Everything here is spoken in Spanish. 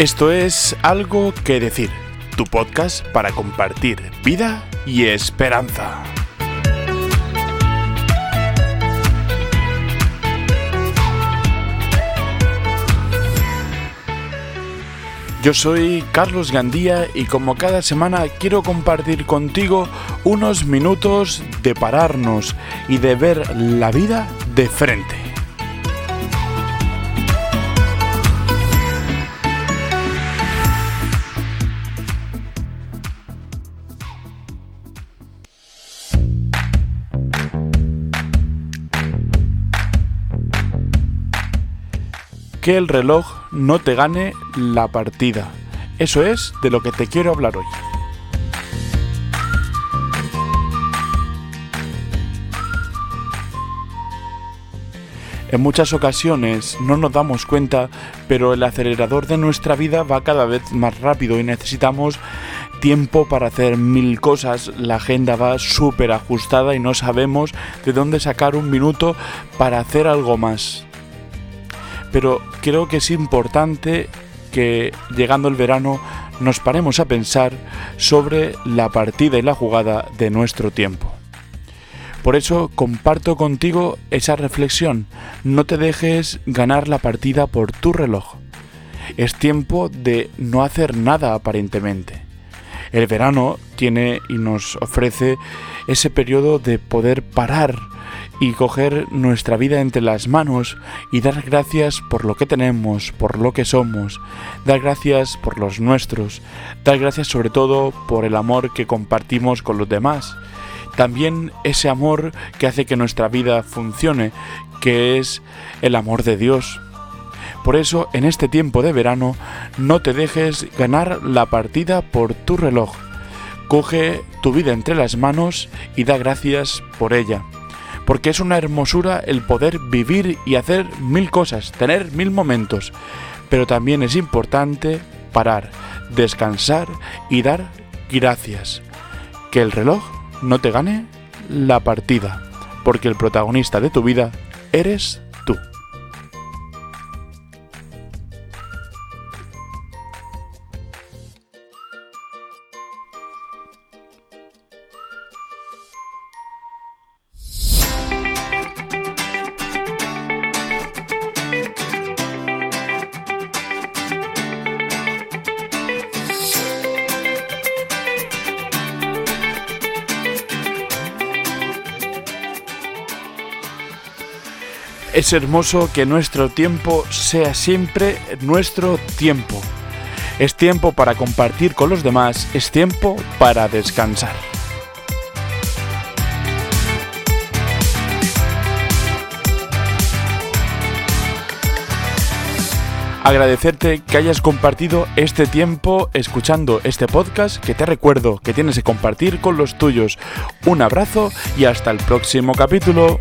Esto es Algo que Decir, tu podcast para compartir vida y esperanza. Yo soy Carlos Gandía y como cada semana quiero compartir contigo unos minutos de pararnos y de ver la vida de frente. Que el reloj no te gane la partida. Eso es de lo que te quiero hablar hoy. En muchas ocasiones no nos damos cuenta, pero el acelerador de nuestra vida va cada vez más rápido y necesitamos tiempo para hacer mil cosas. La agenda va súper ajustada y no sabemos de dónde sacar un minuto para hacer algo más pero creo que es importante que llegando el verano nos paremos a pensar sobre la partida y la jugada de nuestro tiempo. Por eso comparto contigo esa reflexión. No te dejes ganar la partida por tu reloj. Es tiempo de no hacer nada aparentemente. El verano tiene y nos ofrece ese periodo de poder parar y coger nuestra vida entre las manos y dar gracias por lo que tenemos, por lo que somos, dar gracias por los nuestros, dar gracias sobre todo por el amor que compartimos con los demás. También ese amor que hace que nuestra vida funcione, que es el amor de Dios. Por eso, en este tiempo de verano, no te dejes ganar la partida por tu reloj. Coge tu vida entre las manos y da gracias por ella porque es una hermosura el poder vivir y hacer mil cosas, tener mil momentos, pero también es importante parar, descansar y dar gracias. Que el reloj no te gane la partida, porque el protagonista de tu vida eres Es hermoso que nuestro tiempo sea siempre nuestro tiempo. Es tiempo para compartir con los demás, es tiempo para descansar. agradecerte que hayas compartido este tiempo escuchando este podcast que te recuerdo que tienes que compartir con los tuyos. Un abrazo y hasta el próximo capítulo.